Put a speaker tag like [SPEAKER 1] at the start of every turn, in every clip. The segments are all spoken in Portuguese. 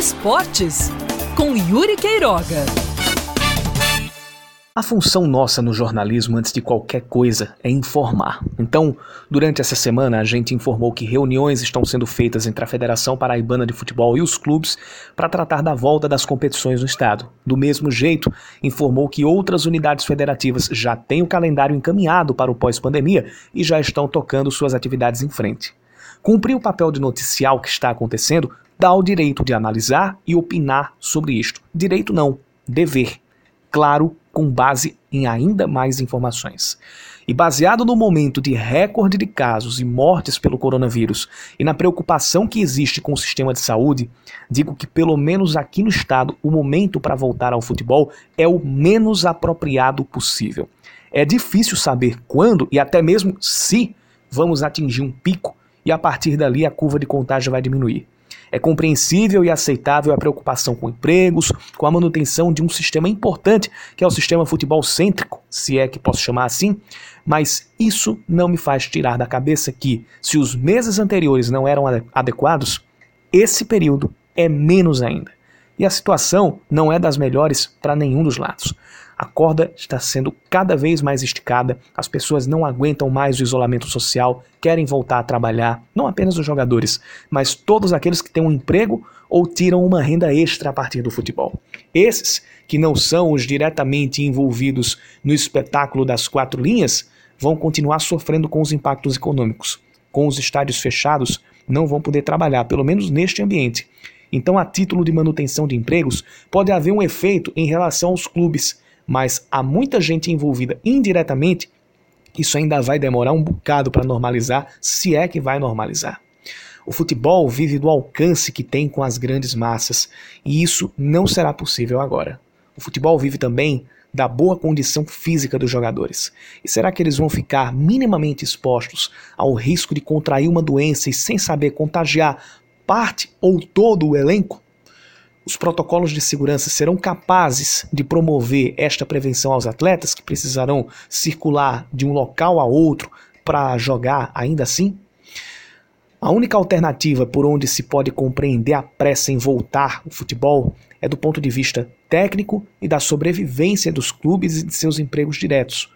[SPEAKER 1] Esportes com Yuri Queiroga.
[SPEAKER 2] A função nossa no jornalismo, antes de qualquer coisa, é informar. Então, durante essa semana, a gente informou que reuniões estão sendo feitas entre a Federação Paraibana de Futebol e os clubes para tratar da volta das competições no estado. Do mesmo jeito, informou que outras unidades federativas já têm o calendário encaminhado para o pós-pandemia e já estão tocando suas atividades em frente. Cumprir o papel de noticiar o que está acontecendo dá o direito de analisar e opinar sobre isto. Direito não, dever. Claro, com base em ainda mais informações. E baseado no momento de recorde de casos e mortes pelo coronavírus e na preocupação que existe com o sistema de saúde, digo que, pelo menos aqui no estado, o momento para voltar ao futebol é o menos apropriado possível. É difícil saber quando e até mesmo se vamos atingir um pico e a partir dali a curva de contágio vai diminuir. É compreensível e aceitável a preocupação com empregos, com a manutenção de um sistema importante, que é o sistema futebol cêntrico, se é que posso chamar assim, mas isso não me faz tirar da cabeça que, se os meses anteriores não eram adequados, esse período é menos ainda. E a situação não é das melhores para nenhum dos lados. A corda está sendo cada vez mais esticada, as pessoas não aguentam mais o isolamento social, querem voltar a trabalhar, não apenas os jogadores, mas todos aqueles que têm um emprego ou tiram uma renda extra a partir do futebol. Esses, que não são os diretamente envolvidos no espetáculo das quatro linhas, vão continuar sofrendo com os impactos econômicos. Com os estádios fechados, não vão poder trabalhar, pelo menos neste ambiente. Então, a título de manutenção de empregos, pode haver um efeito em relação aos clubes mas há muita gente envolvida indiretamente, isso ainda vai demorar um bocado para normalizar, se é que vai normalizar. O futebol vive do alcance que tem com as grandes massas, e isso não será possível agora. O futebol vive também da boa condição física dos jogadores. E será que eles vão ficar minimamente expostos ao risco de contrair uma doença e sem saber contagiar parte ou todo o elenco? Os protocolos de segurança serão capazes de promover esta prevenção aos atletas que precisarão circular de um local a outro para jogar ainda assim? A única alternativa por onde se pode compreender a pressa em voltar o futebol é do ponto de vista técnico e da sobrevivência dos clubes e de seus empregos diretos.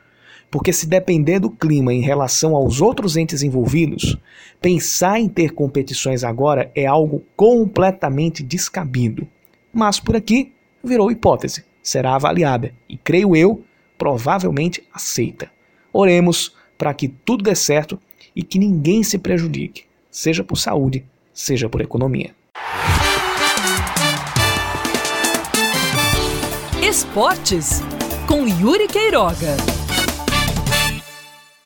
[SPEAKER 2] Porque se depender do clima em relação aos outros entes envolvidos, pensar em ter competições agora é algo completamente descabido mas por aqui virou hipótese, será avaliada e, creio eu, provavelmente aceita. Oremos para que tudo dê certo e que ninguém se prejudique, seja por saúde, seja por economia.
[SPEAKER 1] Esportes com Yuri Queiroga.